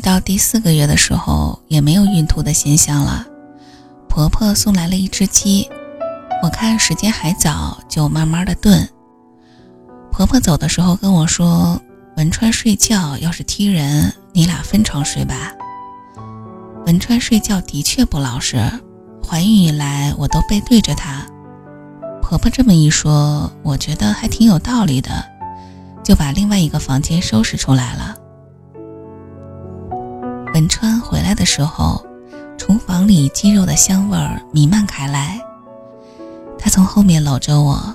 到第四个月的时候，也没有孕吐的现象了。婆婆送来了一只鸡，我看时间还早，就慢慢的炖。婆婆走的时候跟我说：“文川睡觉要是踢人，你俩分床睡吧。”文川睡觉的确不老实，怀孕以来我都背对着他。婆婆这么一说，我觉得还挺有道理的，就把另外一个房间收拾出来了。文川回来的时候，厨房里鸡肉的香味儿弥漫开来。他从后面搂着我，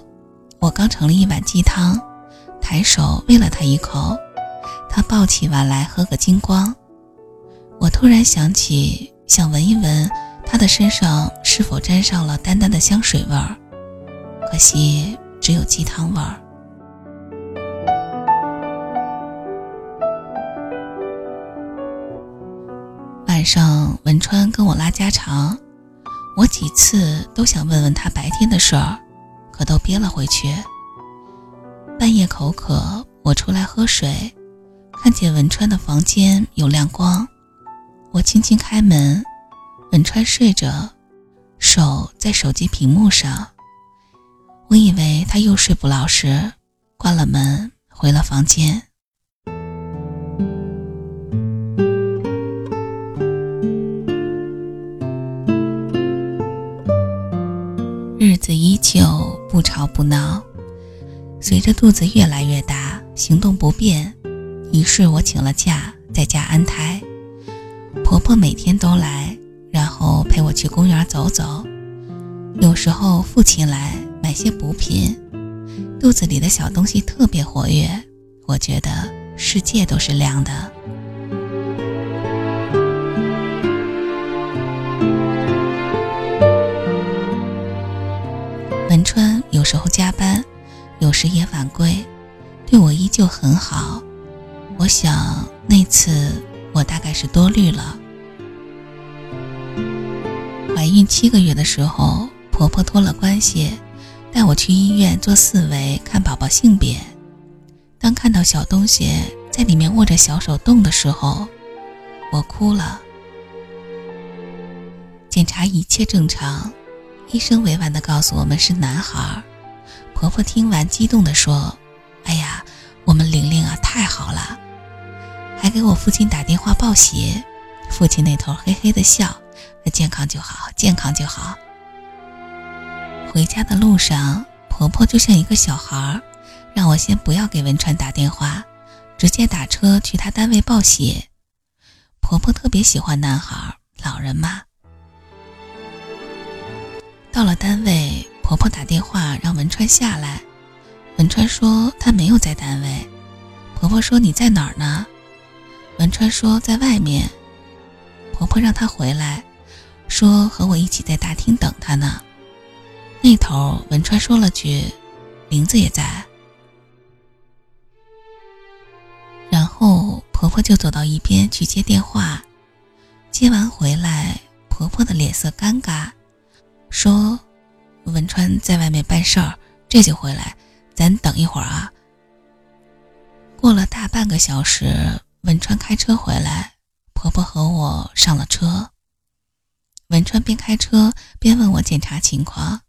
我刚盛了一碗鸡汤。抬手喂了他一口，他抱起碗来喝个精光。我突然想起，想闻一闻他的身上是否沾上了淡淡的香水味儿，可惜只有鸡汤味儿。晚上，文川跟我拉家常，我几次都想问问他白天的事儿，可都憋了回去。半夜口渴，我出来喝水，看见文川的房间有亮光，我轻轻开门，文川睡着，手在手机屏幕上。我以为他又睡不老实，关了门，回了房间。着肚子越来越大，行动不便，于是我请了假，在家安胎。婆婆每天都来，然后陪我去公园走走。有时候父亲来买些补品，肚子里的小东西特别活跃，我觉得世界都是亮的。文川有时候加班。有时也晚归，对我依旧很好。我想那次我大概是多虑了。怀孕七个月的时候，婆婆托了关系，带我去医院做四维看宝宝性别。当看到小东西在里面握着小手动的时候，我哭了。检查一切正常，医生委婉地告诉我们是男孩。婆婆听完，激动地说：“哎呀，我们玲玲啊，太好了！”还给我父亲打电话报喜。父亲那头嘿嘿的笑：“健康就好，健康就好。”回家的路上，婆婆就像一个小孩，让我先不要给文川打电话，直接打车去他单位报喜。婆婆特别喜欢男孩，老人嘛。到了单位。婆婆打电话让文川下来，文川说他没有在单位。婆婆说你在哪儿呢？文川说在外面。婆婆让他回来，说和我一起在大厅等他呢。那头文川说了句：“林子也在。”然后婆婆就走到一边去接电话，接完回来，婆婆的脸色尴尬，说。文川在外面办事儿，这就回来，咱等一会儿啊。过了大半个小时，文川开车回来，婆婆和我上了车。文川边开车边问我检查情况，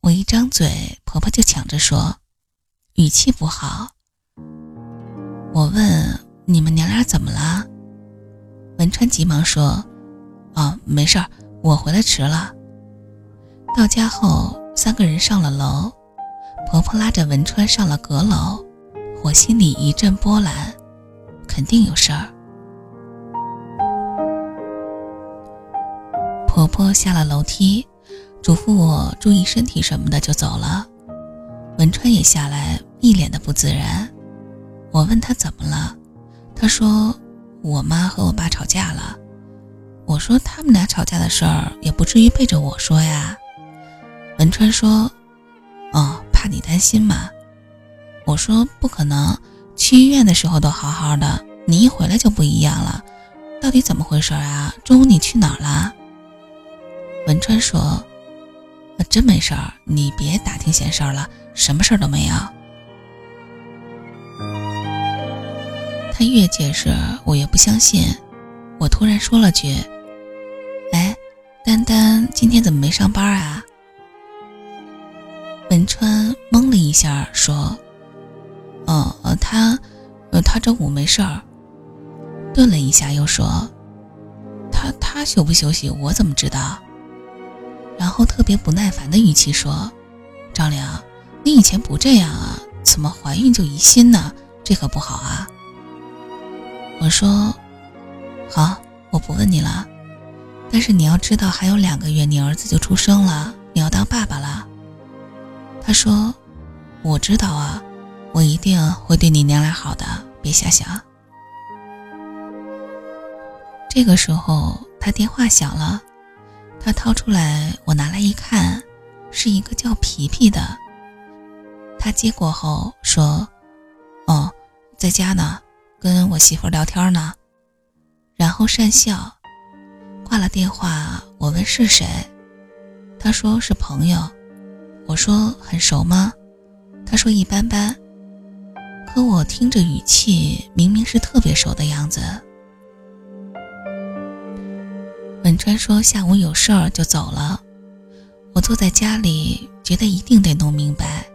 我一张嘴，婆婆就抢着说，语气不好。我问你们娘俩怎么了？文川急忙说，哦，没事儿，我回来迟了。到家后，三个人上了楼，婆婆拉着文川上了阁楼，我心里一阵波澜，肯定有事儿。婆婆下了楼梯，嘱咐我注意身体什么的就走了。文川也下来，一脸的不自然。我问他怎么了，他说我妈和我爸吵架了。我说他们俩吵架的事儿也不至于背着我说呀。文川说：“哦，怕你担心嘛。”我说：“不可能，去医院的时候都好好的，你一回来就不一样了，到底怎么回事啊？中午你去哪儿了？”文川说：“真没事儿，你别打听闲事儿了，什么事儿都没有。”他越解释，我越不相信。我突然说了句：“哎，丹丹今天怎么没上班啊？”文川懵了一下，说：“哦，他，呃，他周五没事儿。”顿了一下，又说：“他他休不休息，我怎么知道？”然后特别不耐烦的语气说：“张良，你以前不这样啊，怎么怀孕就疑心呢？这可不好啊。”我说：“好，我不问你了。但是你要知道，还有两个月，你儿子就出生了，你要当爸爸了。”他说：“我知道啊，我一定会对你娘俩好的，别瞎想。”这个时候，他电话响了，他掏出来，我拿来一看，是一个叫皮皮的。他接过后说：“哦，在家呢，跟我媳妇聊天呢。”然后讪笑，挂了电话。我问是谁，他说是朋友。我说很熟吗？他说一般般。可我听着语气，明明是特别熟的样子。文川说下午有事儿就走了，我坐在家里，觉得一定得弄明白。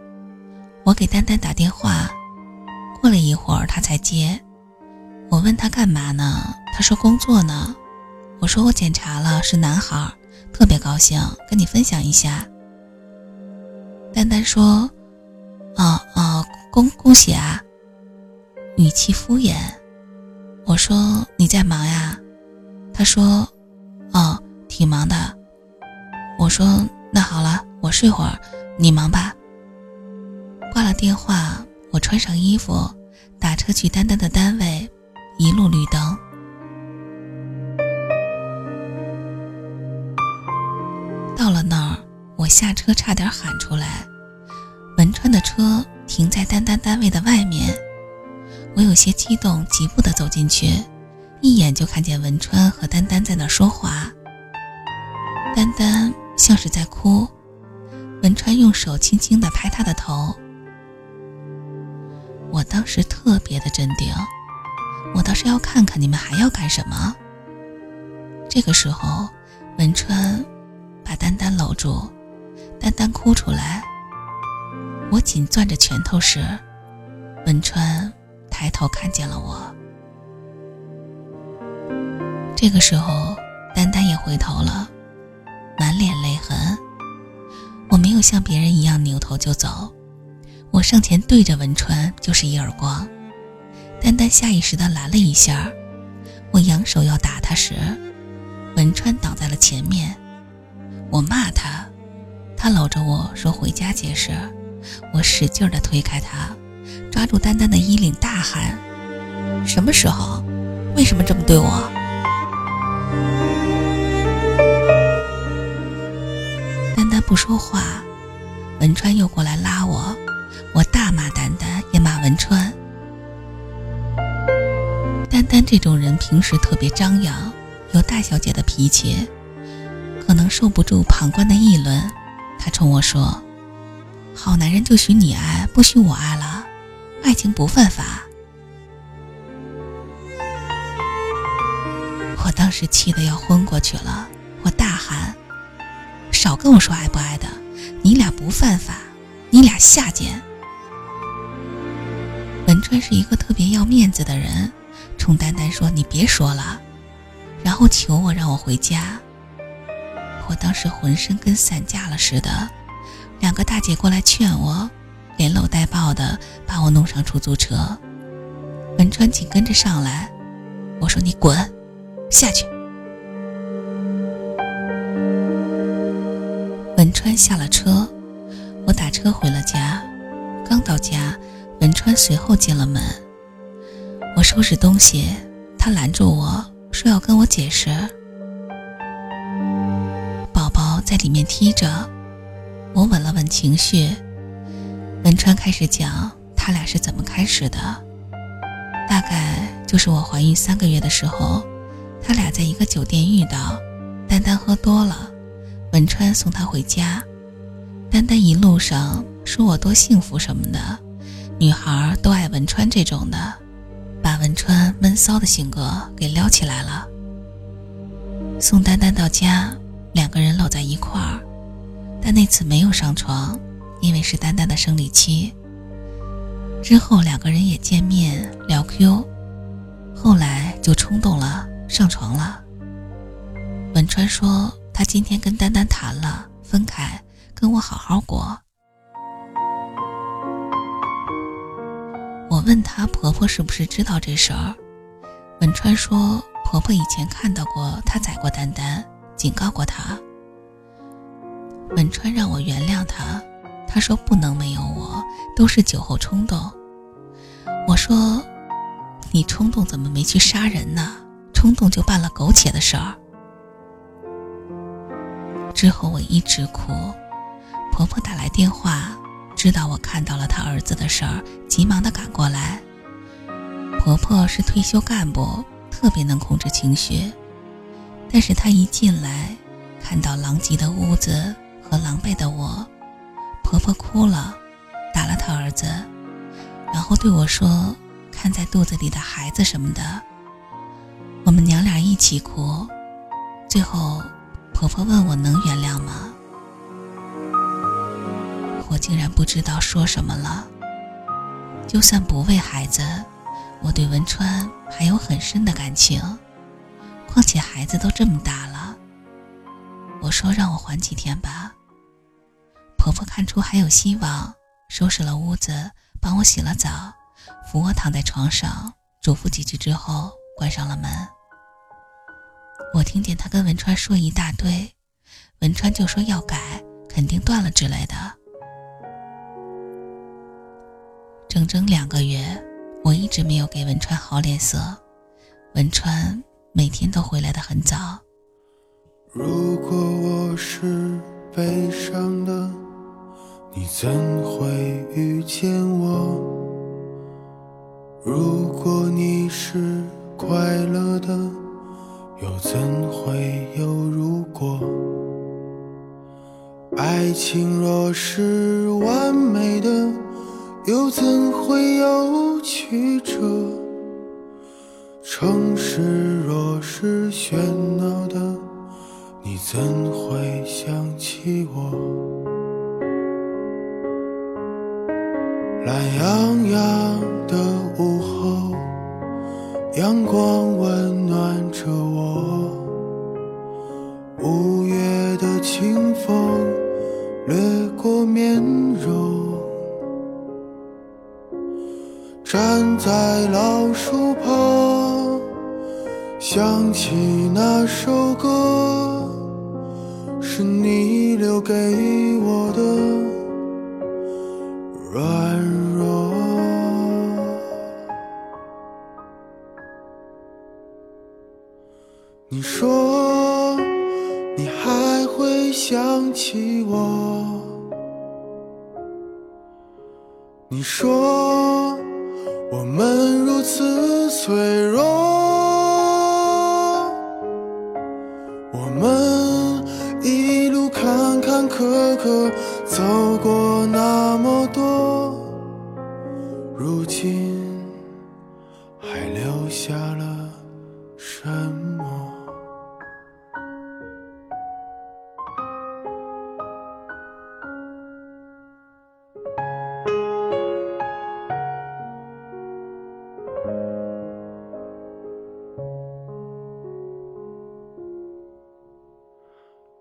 我给丹丹打电话，过了一会儿他才接。我问他干嘛呢？他说工作呢。我说我检查了，是男孩，特别高兴，跟你分享一下。丹丹说：“哦哦，恭恭喜啊。”语气敷衍。我说：“你在忙呀？”他说。哦，挺忙的。我说那好了，我睡会儿，你忙吧。挂了电话，我穿上衣服，打车去丹丹的单位，一路绿灯。下车差点喊出来。文川的车停在丹丹单位的外面，我有些激动，急步的走进去。一眼就看见文川和丹丹在那说话，丹丹像是在哭，文川用手轻轻的拍她的头。我当时特别的镇定，我倒是要看看你们还要干什么。这个时候，文川把丹丹搂住，丹丹哭出来。我紧攥着拳头时，文川抬头看见了我。这个时候，丹丹也回头了，满脸泪痕。我没有像别人一样扭头就走，我上前对着文川就是一耳光。丹丹下意识地拦了一下，我扬手要打他时，文川挡在了前面。我骂他，他搂着我说回家解释。我使劲地推开他，抓住丹丹的衣领大喊：“什么时候？为什么这么对我？”丹丹不说话，文川又过来拉我，我大骂丹丹，也骂文川。丹丹这种人平时特别张扬，有大小姐的脾气，可能受不住旁观的议论，他冲我说：“好男人就许你爱，不许我爱了，爱情不犯法。”我当时气得要昏过去了，我大喊：“少跟我说爱不爱的，你俩不犯法，你俩下贱！”文川是一个特别要面子的人，冲丹丹说：“你别说了。”然后求我让我回家。我当时浑身跟散架了似的，两个大姐过来劝我，连搂带抱的把我弄上出租车。文川紧跟着上来，我说：“你滚！”下去。文川下了车，我打车回了家。刚到家，文川随后进了门。我收拾东西，他拦住我说要跟我解释。里面踢着，我稳了稳情绪。文川开始讲他俩是怎么开始的，大概就是我怀孕三个月的时候。他俩在一个酒店遇到，丹丹喝多了，文川送她回家。丹丹一路上说我多幸福什么的，女孩都爱文川这种的，把文川闷骚的性格给撩起来了。送丹丹到家，两个人搂在一块儿，但那次没有上床，因为是丹丹的生理期。之后两个人也见面聊 Q，后来就冲动了，上床了。文川说他今天跟丹丹谈了，分开，跟我好好过。我问她婆婆是不是知道这事儿，文川说婆婆以前看到过她宰过丹丹，警告过他。文川让我原谅他，他说不能没有我，都是酒后冲动。我说，你冲动怎么没去杀人呢？冲动就办了苟且的事儿。之后我一直哭，婆婆打来电话。知道我看到了他儿子的事儿，急忙的赶过来。婆婆是退休干部，特别能控制情绪，但是她一进来，看到狼藉的屋子和狼狈的我，婆婆哭了，打了她儿子，然后对我说：“看在肚子里的孩子什么的。”我们娘俩一起哭，最后，婆婆问我能原谅吗？我竟然不知道说什么了。就算不为孩子，我对文川还有很深的感情。况且孩子都这么大了。我说让我缓几天吧。婆婆看出还有希望，收拾了屋子，帮我洗了澡，扶我躺在床上，嘱咐几句之后，关上了门。我听见她跟文川说一大堆，文川就说要改，肯定断了之类的。整整两个月，我一直没有给文川好脸色。文川每天都回来的很早。如果我是悲伤的，你怎会遇见我？如果你是快乐的，又怎会有如果？爱情若是完美的。又怎会有曲折？城市若是喧闹的，你怎会想起我？懒洋洋的午后，阳光温暖着我。站在老树旁，想起那首歌，是你留给我的。似脆弱。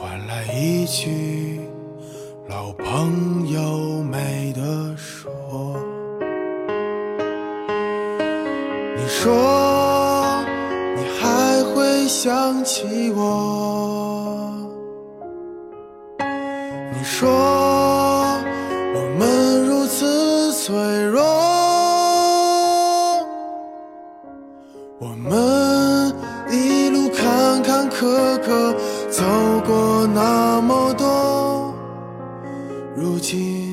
换来一句老朋友没得说。你说你还会想起我？你说走过那么多如今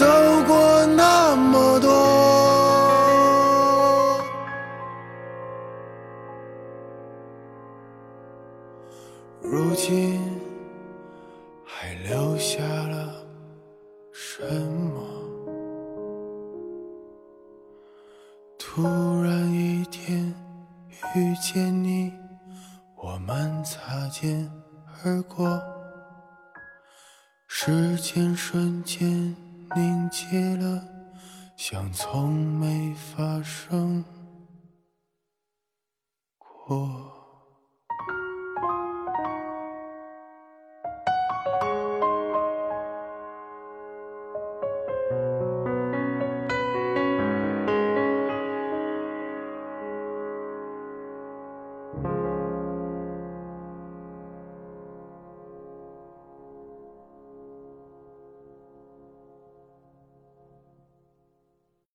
走过像从没发生过。